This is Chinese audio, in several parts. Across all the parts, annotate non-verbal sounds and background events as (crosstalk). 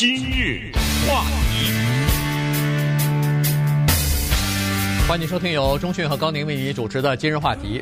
今日话题，欢迎收听由中讯和高宁为你主持的《今日话题》。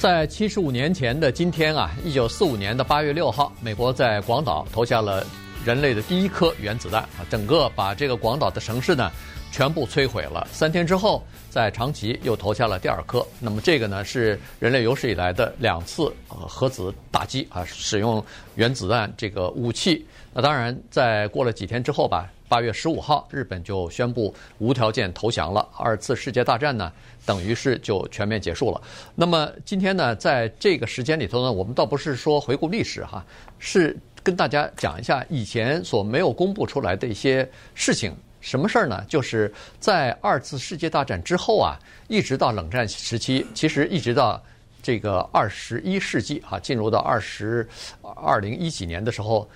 在七十五年前的今天啊，一九四五年的八月六号，美国在广岛投下了人类的第一颗原子弹啊，整个把这个广岛的城市呢全部摧毁了。三天之后，在长崎又投下了第二颗。那么这个呢是人类有史以来的两次呃核子打击啊，使用原子弹这个武器。那当然，在过了几天之后吧，八月十五号，日本就宣布无条件投降了。二次世界大战呢，等于是就全面结束了。那么今天呢，在这个时间里头呢，我们倒不是说回顾历史哈，是跟大家讲一下以前所没有公布出来的一些事情。什么事儿呢？就是在二次世界大战之后啊，一直到冷战时期，其实一直到这个二十一世纪啊，进入到二十二零一几年的时候。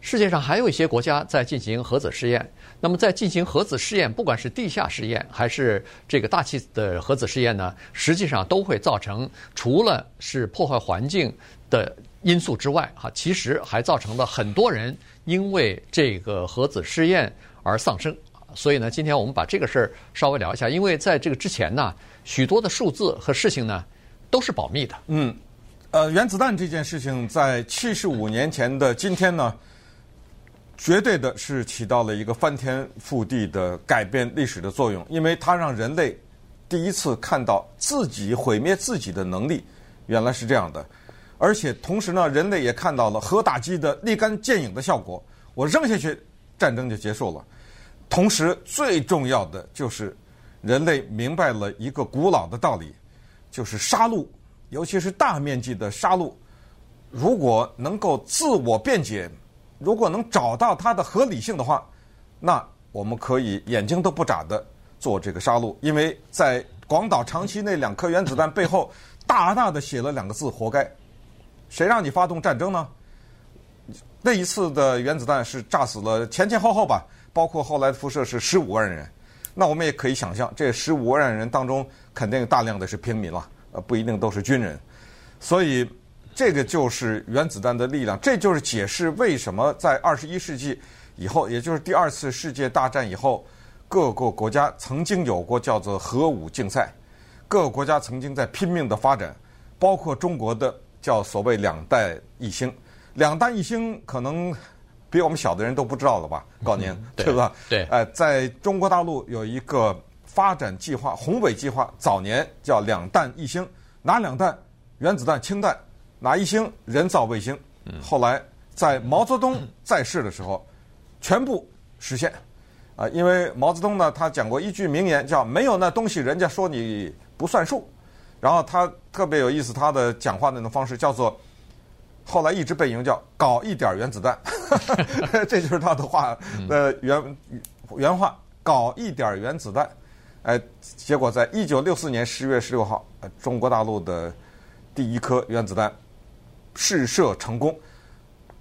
世界上还有一些国家在进行核子试验。那么，在进行核子试验，不管是地下试验还是这个大气的核子试验呢，实际上都会造成除了是破坏环境的因素之外，哈，其实还造成了很多人因为这个核子试验而丧生。所以呢，今天我们把这个事儿稍微聊一下，因为在这个之前呢，许多的数字和事情呢都是保密的。嗯，呃，原子弹这件事情在七十五年前的今天呢。绝对的是起到了一个翻天覆地的改变历史的作用，因为它让人类第一次看到自己毁灭自己的能力原来是这样的，而且同时呢，人类也看到了核打击的立竿见影的效果。我扔下去，战争就结束了。同时，最重要的就是人类明白了一个古老的道理，就是杀戮，尤其是大面积的杀戮，如果能够自我辩解。如果能找到它的合理性的话，那我们可以眼睛都不眨的做这个杀戮，因为在广岛、长崎那两颗原子弹背后，大大的写了两个字：活该。谁让你发动战争呢？那一次的原子弹是炸死了前前后后吧，包括后来的辐射是十五万人。那我们也可以想象，这十五万人当中肯定大量的是平民了，呃，不一定都是军人，所以。这个就是原子弹的力量，这就是解释为什么在二十一世纪以后，也就是第二次世界大战以后，各个国家曾经有过叫做核武竞赛，各个国家曾经在拼命的发展，包括中国的叫所谓两弹一星，两弹一星可能比我们小的人都不知道了吧？高年、嗯、对，对吧？对，呃，在中国大陆有一个发展计划，宏伟计划，早年叫两弹一星，拿两弹？原子弹、氢弹。拿一星人造卫星？后来在毛泽东在世的时候，全部实现。啊，因为毛泽东呢，他讲过一句名言，叫“没有那东西，人家说你不算数”。然后他特别有意思，他的讲话那种方式叫做，后来一直被引用叫“搞一点原子弹”，(laughs) 这就是他的话呃原原话，“搞一点原子弹”。哎，结果在一九六四年十月十六号，中国大陆的第一颗原子弹。试射成功，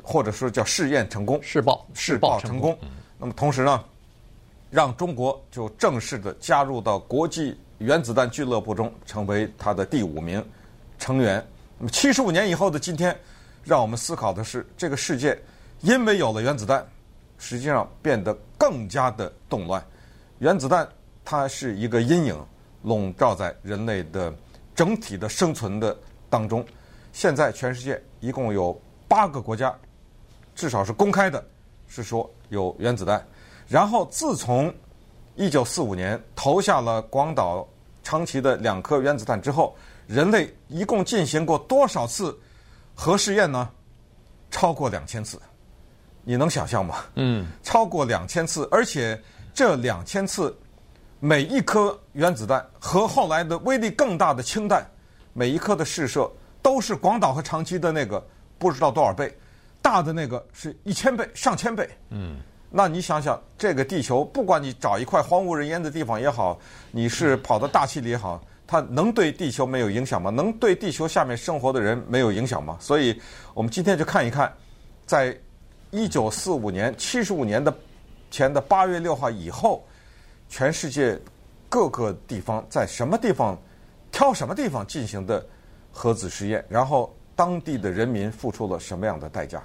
或者说叫试验成功，试爆试爆成功。那么同时呢，让中国就正式的加入到国际原子弹俱乐部中，成为它的第五名成员。那么七十五年以后的今天，让我们思考的是，这个世界因为有了原子弹，实际上变得更加的动乱。原子弹它是一个阴影，笼罩在人类的整体的生存的当中。现在全世界一共有八个国家，至少是公开的，是说有原子弹。然后自从一九四五年投下了广岛、长崎的两颗原子弹之后，人类一共进行过多少次核试验呢？超过两千次，你能想象吗？嗯，超过两千次，而且这两千次每一颗原子弹和后来的威力更大的氢弹，每一颗的试射。都是广岛和长崎的那个不知道多少倍，大的那个是一千倍、上千倍。嗯，那你想想，这个地球，不管你找一块荒无人烟的地方也好，你是跑到大气里也好，它能对地球没有影响吗？能对地球下面生活的人没有影响吗？所以，我们今天就看一看，在一九四五年七十五年的前的八月六号以后，全世界各个地方在什么地方挑什么地方进行的。核子实验，然后当地的人民付出了什么样的代价？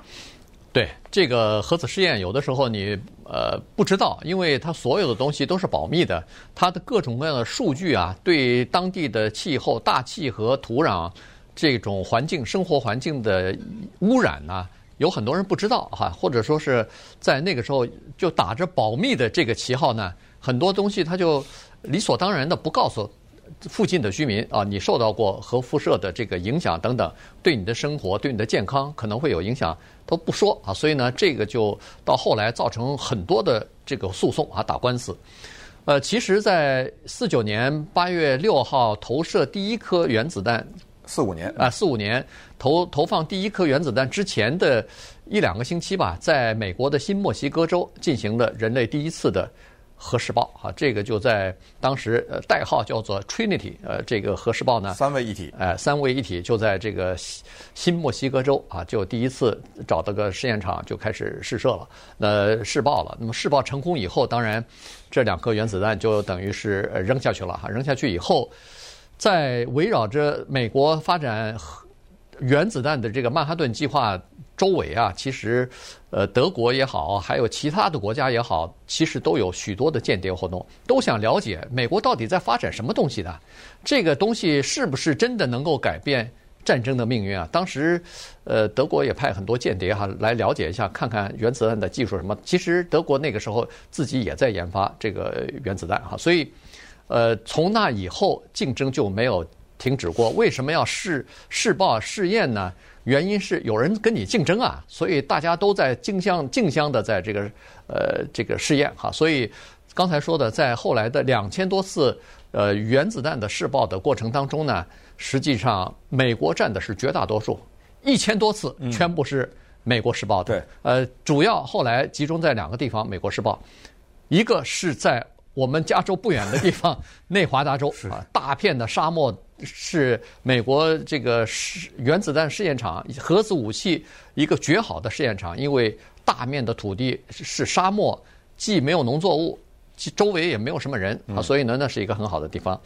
对这个核子试验，有的时候你呃不知道，因为它所有的东西都是保密的，它的各种各样的数据啊，对当地的气候、大气和土壤这种环境、生活环境的污染呢、啊，有很多人不知道哈，或者说是在那个时候就打着保密的这个旗号呢，很多东西它就理所当然的不告诉。附近的居民啊，你受到过核辐射的这个影响等等，对你的生活、对你的健康可能会有影响，都不说啊。所以呢，这个就到后来造成很多的这个诉讼啊，打官司。呃，其实，在四九年八月六号投射第一颗原子弹，四五年啊，四五年投投放第一颗原子弹之前的一两个星期吧，在美国的新墨西哥州进行了人类第一次的。核试爆啊，这个就在当时呃代号叫做 Trinity，呃，这个核试爆呢，三位一体，哎，三位一体就在这个新墨西哥州啊，就第一次找到个试验场就开始试射了，那试爆了。那么试爆成功以后，当然这两颗原子弹就等于是扔下去了哈，扔下去以后，在围绕着美国发展原子弹的这个曼哈顿计划。周围啊，其实，呃，德国也好，还有其他的国家也好，其实都有许多的间谍活动，都想了解美国到底在发展什么东西的，这个东西是不是真的能够改变战争的命运啊？当时，呃，德国也派很多间谍哈来了解一下，看看原子弹的技术什么。其实德国那个时候自己也在研发这个原子弹哈，所以，呃，从那以后竞争就没有停止过。为什么要试试爆试验呢？原因是有人跟你竞争啊，所以大家都在竞相竞相的在这个呃这个试验哈，所以刚才说的，在后来的两千多次呃原子弹的试爆的过程当中呢，实际上美国占的是绝大多数，一千多次全部是美国试爆的。对，呃，主要后来集中在两个地方，美国试爆，一个是在我们加州不远的地方，(laughs) 内华达州啊，大片的沙漠。是美国这个试原子弹试验场、核子武器一个绝好的试验场，因为大面的土地是沙漠，既没有农作物，周围也没有什么人啊，所以呢，那是一个很好的地方。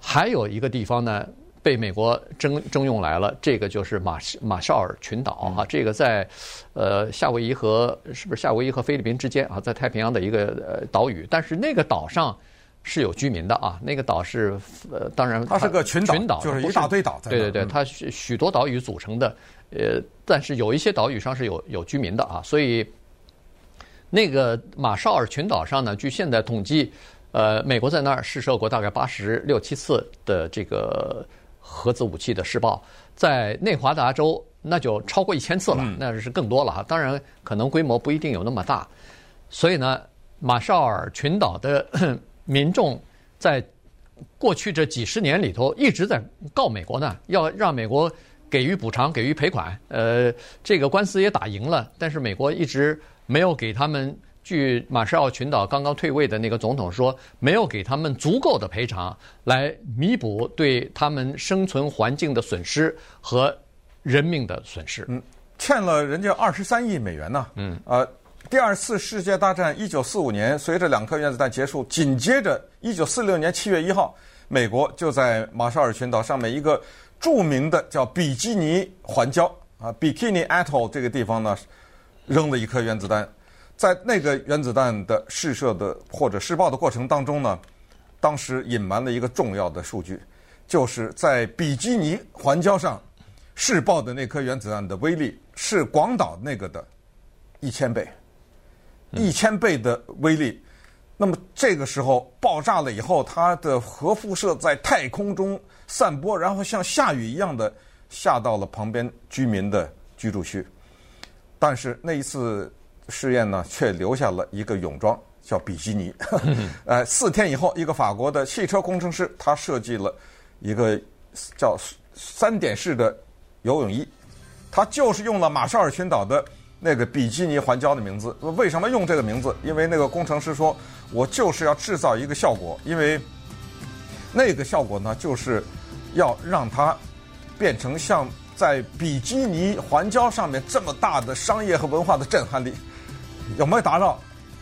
还有一个地方呢，被美国征征用来了，这个就是马马绍尔群岛啊，这个在呃夏威夷和是不是夏威夷和菲律宾之间啊，在太平洋的一个呃岛屿，但是那个岛上。是有居民的啊，那个岛是呃，当然它，它是个群岛，群岛就是一大堆岛在。对对对，它许许多岛屿组成的，呃，但是有一些岛屿上是有有居民的啊，所以那个马绍尔群岛上呢，据现在统计，呃，美国在那儿试射过大概八十六七次的这个核子武器的试爆，在内华达州那就超过一千次了，嗯、那是更多了哈。当然，可能规模不一定有那么大，所以呢，马绍尔群岛的。(coughs) 民众在过去这几十年里头一直在告美国呢，要让美国给予补偿、给予赔款。呃，这个官司也打赢了，但是美国一直没有给他们。据马绍尔群岛刚刚退位的那个总统说，没有给他们足够的赔偿来弥补对他们生存环境的损失和人命的损失。嗯，欠了人家二十三亿美元呢。嗯，呃。第二次世界大战一九四五年，随着两颗原子弹结束，紧接着一九四六年七月一号，美国就在马绍尔群岛上面一个著名的叫比基尼环礁啊，Bikini Atoll 这个地方呢，扔了一颗原子弹。在那个原子弹的试射的或者试爆的过程当中呢，当时隐瞒了一个重要的数据，就是在比基尼环礁上试爆的那颗原子弹的威力是广岛那个的一千倍。一千倍的威力，那么这个时候爆炸了以后，它的核辐射在太空中散播，然后像下雨一样的下到了旁边居民的居住区。但是那一次试验呢，却留下了一个泳装，叫比基尼。(laughs) 呃，四天以后，一个法国的汽车工程师，他设计了一个叫三点式的游泳衣，他就是用了马绍尔群岛的。那个比基尼环礁的名字，为什么用这个名字？因为那个工程师说，我就是要制造一个效果，因为那个效果呢，就是要让它变成像在比基尼环礁上面这么大的商业和文化的震撼力。有没有达到？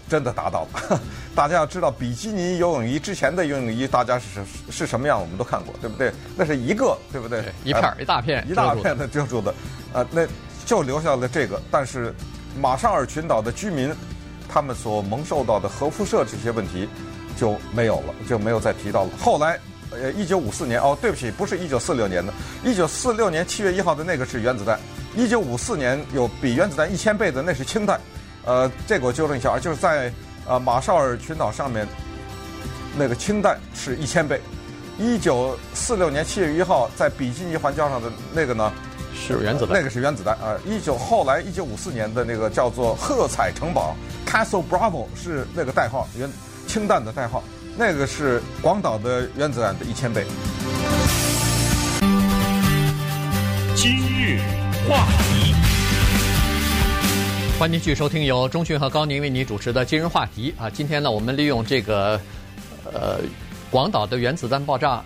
真的达到了。(laughs) 大家要知道，比基尼游泳衣之前的游泳衣，大家是是什么样，我们都看过，对不对？那是一个，对不对？一片儿、呃、一大片，一大片的遮住的，呃，那。就留下了这个，但是马绍尔群岛的居民他们所蒙受到的核辐射这些问题就没有了，就没有再提到了。后来，呃，一九五四年，哦，对不起，不是一九四六年的，一九四六年七月一号的那个是原子弹，一九五四年有比原子弹一千倍的那是氢弹，呃，这个我纠正一下啊，就是在呃马绍尔群岛上面那个氢弹是一千倍。一九四六年七月一号，在比基尼环礁上的那个呢，是原子弹，那个是原子弹啊。一九后来一九五四年的那个叫做喝彩城堡 （Castle Bravo） 是那个代号，原氢弹的代号，那个是广岛的原子弹的一千倍。今日话题，欢迎继续收听由钟迅和高宁为你主持的今日话题啊。今天呢，我们利用这个呃。广岛的原子弹爆炸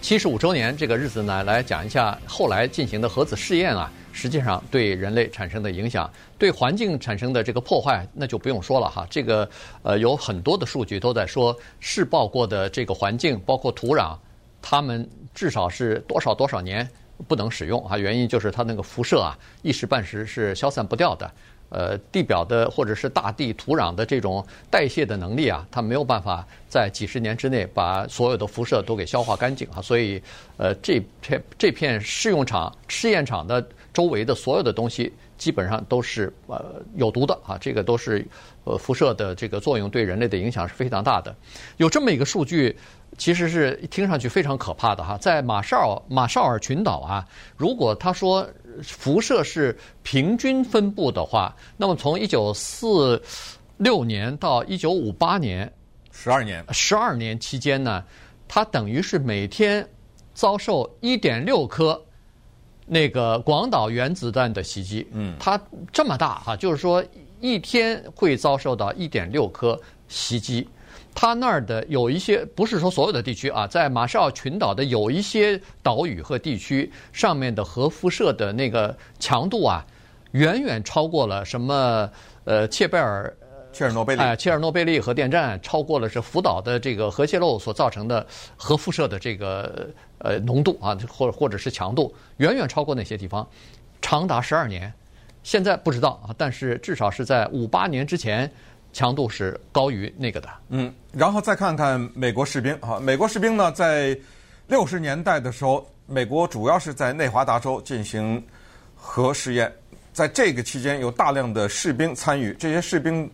七十五周年这个日子呢，来讲一下后来进行的核子试验啊，实际上对人类产生的影响，对环境产生的这个破坏，那就不用说了哈。这个呃有很多的数据都在说，试爆过的这个环境，包括土壤，它们至少是多少多少年不能使用啊。原因就是它那个辐射啊，一时半时是消散不掉的。呃，地表的或者是大地土壤的这种代谢的能力啊，它没有办法在几十年之内把所有的辐射都给消化干净啊，所以呃，这片这片试用场试验场的周围的所有的东西基本上都是呃有毒的啊，这个都是呃辐射的这个作用对人类的影响是非常大的。有这么一个数据，其实是听上去非常可怕的哈，在马绍马绍尔群岛啊，如果他说。辐射是平均分布的话，那么从一九四六年到一九五八年，十二年，十二年期间呢，它等于是每天遭受一点六颗那个广岛原子弹的袭击。嗯，它这么大啊，就是说一天会遭受到一点六颗袭击。他那儿的有一些，不是说所有的地区啊，在马绍尔群岛的有一些岛屿和地区上面的核辐射的那个强度啊，远远超过了什么呃切贝尔切尔诺贝利哎切尔诺贝利核电站，超过了是福岛的这个核泄漏所造成的核辐射的这个呃浓度啊，或者或者是强度，远远超过那些地方，长达十二年。现在不知道啊，但是至少是在五八年之前。强度是高于那个的。嗯，然后再看看美国士兵哈，美国士兵呢，在六十年代的时候，美国主要是在内华达州进行核试验，在这个期间有大量的士兵参与，这些士兵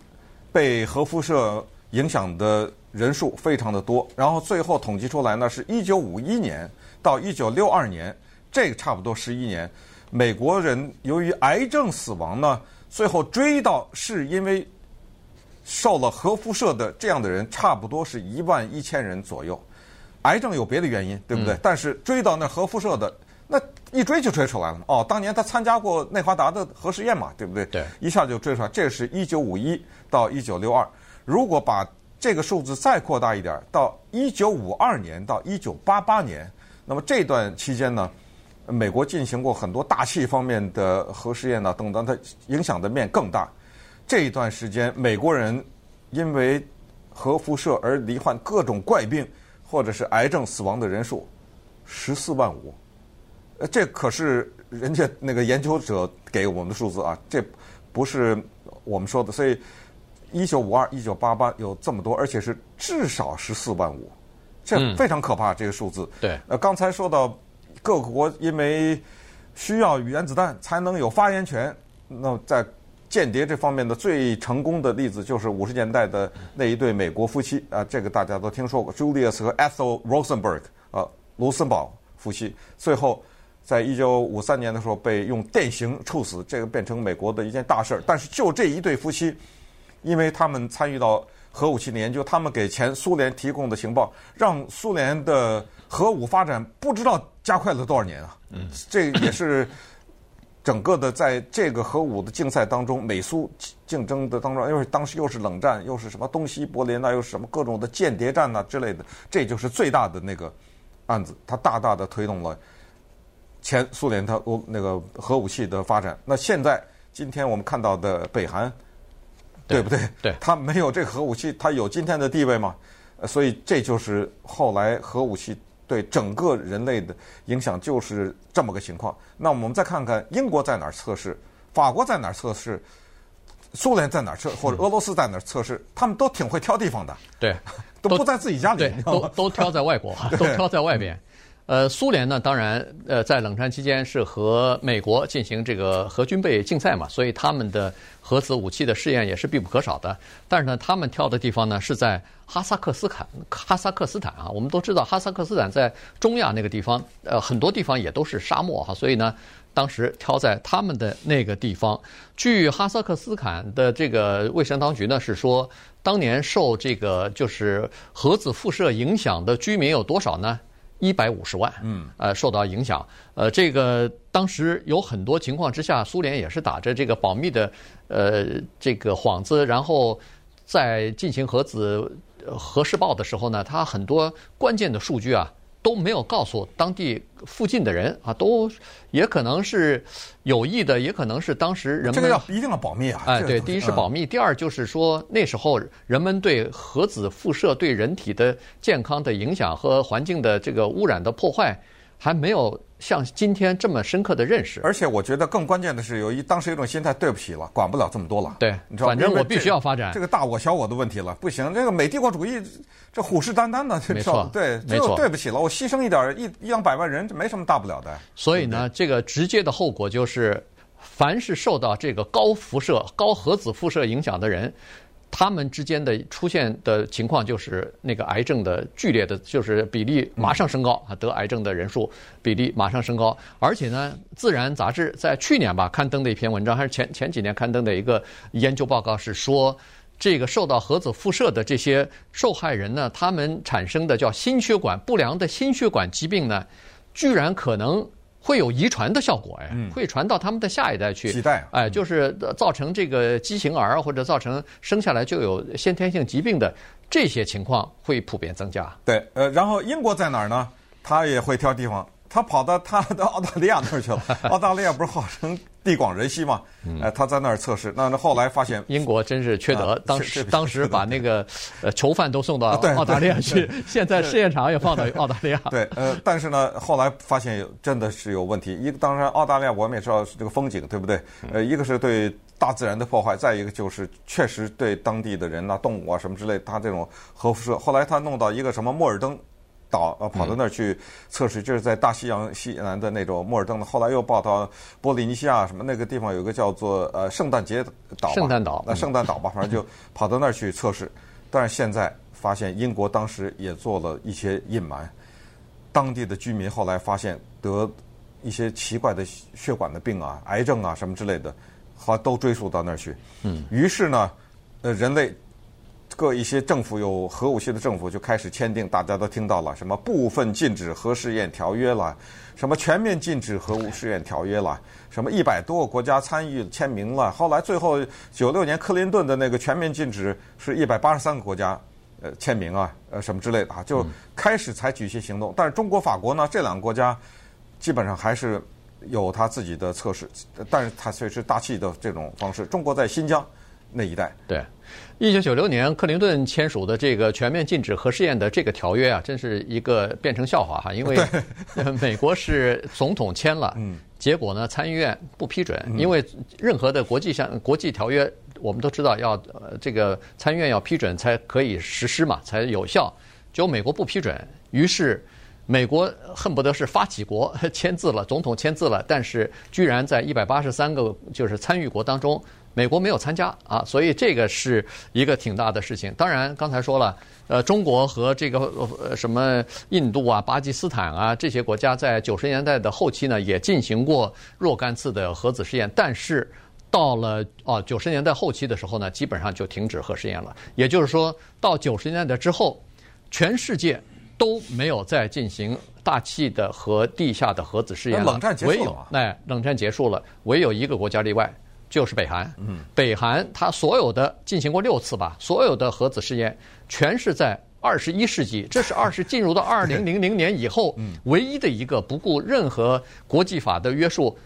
被核辐射影响的人数非常的多。然后最后统计出来呢，是一九五一年到一九六二年，这个差不多十一年，美国人由于癌症死亡呢，最后追到是因为。受了核辐射的这样的人，差不多是一万一千人左右。癌症有别的原因，对不对？嗯、但是追到那核辐射的，那一追就追出来了嘛。哦，当年他参加过内华达的核试验嘛，对不对？对，一下就追出来。这是一九五一到一九六二。如果把这个数字再扩大一点，到一九五二年到一九八八年，那么这段期间呢，美国进行过很多大气方面的核试验呢，等等，它影响的面更大。这一段时间，美国人因为核辐射而罹患各种怪病或者是癌症死亡的人数十四万五，呃，这可是人家那个研究者给我们的数字啊，这不是我们说的。所以，一九五二、一九八八有这么多，而且是至少十四万五，这非常可怕。这个数字。对。呃，刚才说到各国因为需要原子弹才能有发言权，那在。间谍这方面的最成功的例子就是五十年代的那一对美国夫妻啊，这个大家都听说过，Julius 和 Ethel Rosenberg 啊，卢森堡夫妻，最后在一九五三年的时候被用电刑处死，这个变成美国的一件大事儿。但是就这一对夫妻，因为他们参与到核武器的研究，他们给前苏联提供的情报，让苏联的核武发展不知道加快了多少年啊。嗯，这也是。整个的在这个核武的竞赛当中，美苏竞争的当中，因为当时又是冷战，又是什么东西柏林啊，又是什么各种的间谍战啊之类的，这就是最大的那个案子，它大大的推动了前苏联它那个核武器的发展。那现在今天我们看到的北韩，对不对？对，它没有这个核武器，它有今天的地位吗？所以这就是后来核武器。对整个人类的影响就是这么个情况。那我们再看看英国在哪儿测试，法国在哪儿测试，苏联在哪儿测，或者俄罗斯在哪儿测试，他们都挺会挑地方的。对，都不在自己家里，对，都都挑在外国，(laughs) 都挑在外边。呃，苏联呢，当然，呃，在冷战期间是和美国进行这个核军备竞赛嘛，所以他们的核子武器的试验也是必不可少的。但是呢，他们挑的地方呢是在哈萨克斯坦，哈萨克斯坦啊，我们都知道哈萨克斯坦在中亚那个地方，呃，很多地方也都是沙漠哈，所以呢，当时挑在他们的那个地方。据哈萨克斯坦的这个卫生当局呢是说，当年受这个就是核子辐射影响的居民有多少呢？一百五十万，嗯，呃，受到影响，呃，这个当时有很多情况之下，苏联也是打着这个保密的，呃，这个幌子，然后在进行核子核试爆的时候呢，它很多关键的数据啊。都没有告诉当地附近的人啊，都也可能是有意的，也可能是当时人们这个要一定要保密啊！哎，对，第一是保密，第二就是说那时候人们对核子辐射对人体的健康的影响和环境的这个污染的破坏还没有。像今天这么深刻的认识，而且我觉得更关键的是，有一当时有一种心态，对不起了，管不了这么多了。对，你知道，反正我必须要发展。这个大我小我的问题了，不行，这个美帝国主义这虎视眈眈的，没错，对，没错，对不起了，我牺牲一点一一两百万人，这没什么大不了的。所以呢，这个直接的后果就是，凡是受到这个高辐射、高核子辐射影响的人。他们之间的出现的情况就是那个癌症的剧烈的，就是比例马上升高啊，得癌症的人数比例马上升高。而且呢，《自然》杂志在去年吧刊登的一篇文章，还是前前几年刊登的一个研究报告是说，这个受到核子辐射的这些受害人呢，他们产生的叫心血管不良的心血管疾病呢，居然可能。会有遗传的效果哎，会传到他们的下一代去。几代哎，就是造成这个畸形儿或者造成生下来就有先天性疾病的这些情况会普遍增加。对，呃，然后英国在哪儿呢？他也会挑地方。他跑到他到澳大利亚那儿去了。(laughs) 澳大利亚不是号称地广人稀吗？哎，他在那儿测试。那那后来发现，英国真是缺德，当时当时把那个 (laughs) 呃囚犯都送到澳大利亚去，(laughs) 现在试验场也放到澳大利亚。对，呃，但是呢，后来发现有真的是有问题。一个当然，澳大利亚我们也知道是这个风景，对不对？呃，一个是对大自然的破坏，再一个就是确实对当地的人呐、动物啊什么之类，他这种核辐射。后来他弄到一个什么莫尔登。岛呃，跑到那儿去测试，就是在大西洋西南的那种莫尔登的。后来又报道波利尼西亚什么那个地方，有个叫做呃圣诞节岛，圣诞岛，那圣诞岛吧，反正就跑到那儿去测试。但是现在发现，英国当时也做了一些隐瞒，当地的居民后来发现得一些奇怪的血管的病啊、癌症啊什么之类的，后来都追溯到那儿去。嗯，于是呢，呃，人类。各一些政府有核武器的政府就开始签订，大家都听到了什么部分禁止核试验条约了，什么全面禁止核武试验条约了，什么一百多个国家参与签名了。后来最后九六年克林顿的那个全面禁止是一百八十三个国家呃签名啊，呃什么之类的啊，就开始采取一些行动。但是中国、法国呢，这两个国家基本上还是有他自己的测试，但是它却是大气的这种方式。中国在新疆那一代，对。一九九六年，克林顿签署的这个全面禁止核试验的这个条约啊，真是一个变成笑话哈。因为 (laughs) 美国是总统签了，结果呢，参议院不批准。因为任何的国际上国际条约，我们都知道要呃这个参议院要批准才可以实施嘛，才有效。结果美国不批准，于是美国恨不得是发起国 (laughs) 签字了，总统签字了，但是居然在一百八十三个就是参与国当中。美国没有参加啊，所以这个是一个挺大的事情。当然，刚才说了，呃，中国和这个呃什么印度啊、巴基斯坦啊这些国家，在九十年代的后期呢，也进行过若干次的核子试验。但是到了哦九十年代后期的时候呢，基本上就停止核试验了。也就是说到九十年代之后，全世界都没有再进行大气的和地下的核子试验了。冷战结束了啊。哎，冷战结束了，唯有一个国家例外。就是北韩，嗯北韩它所有的进行过六次吧，所有的核子试验全是在二十一世纪，这是二十进入到 (laughs) 二零零零年以后唯一的一个不顾任何国际法的约束，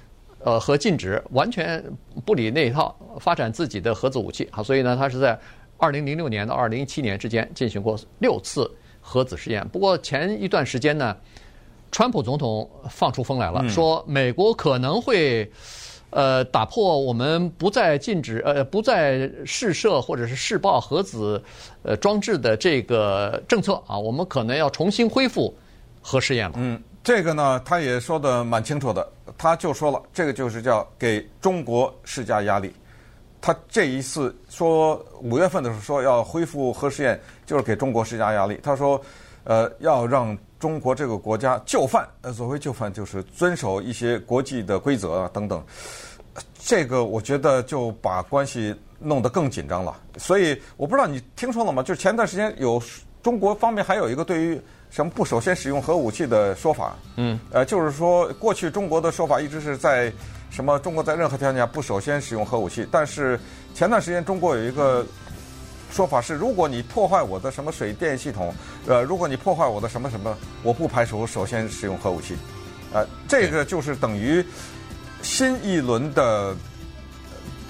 呃和禁止，完全不理那一套，发展自己的核子武器。好，所以呢，它是在二零零六年到二零一七年之间进行过六次核子试验。不过前一段时间呢，川普总统放出风来了，说美国可能会。呃，打破我们不再禁止呃不再试射或者是试爆核子呃装置的这个政策啊，我们可能要重新恢复核试验了。嗯，这个呢，他也说得蛮清楚的，他就说了，这个就是叫给中国施加压力。他这一次说五月份的时候说要恢复核试验，就是给中国施加压力。他说，呃，要让中国这个国家就范，呃，所谓就范就是遵守一些国际的规则啊等等。这个我觉得就把关系弄得更紧张了。所以我不知道你听说了吗？就是前段时间有中国方面还有一个对于什么不首先使用核武器的说法。嗯。呃，就是说过去中国的说法一直是在。什么？中国在任何条件下不首先使用核武器？但是前段时间中国有一个说法是：如果你破坏我的什么水电系统，呃，如果你破坏我的什么什么，我不排除首先使用核武器。呃，这个就是等于新一轮的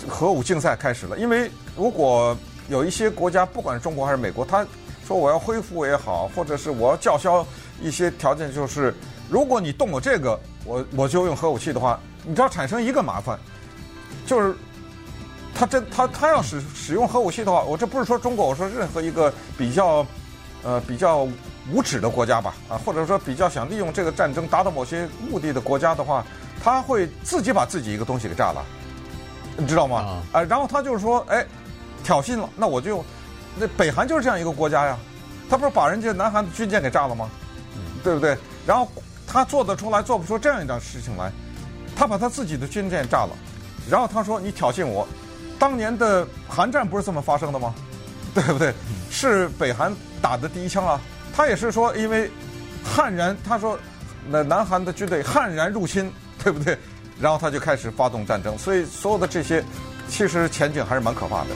核武竞赛开始了。因为如果有一些国家，不管是中国还是美国，他说我要恢复也好，或者是我要叫嚣一些条件，就是如果你动我这个，我我就用核武器的话。你知道产生一个麻烦，就是他真他他要使使用核武器的话，我这不是说中国，我说任何一个比较呃比较无耻的国家吧，啊，或者说比较想利用这个战争达到某些目的的国家的话，他会自己把自己一个东西给炸了，你知道吗？啊、呃，然后他就是说，哎，挑衅了，那我就那北韩就是这样一个国家呀，他不是把人家南韩的军舰给炸了吗？对不对？然后他做得出来，做不出这样一件事情来。他把他自己的军舰炸了，然后他说：“你挑衅我。”当年的韩战不是这么发生的吗？(laughs) 对不对？是北韩打的第一枪啊！他也是说，因为悍然他说，那南韩的军队悍然入侵，对不对？然后他就开始发动战争，所以所有的这些其实前景还是蛮可怕的。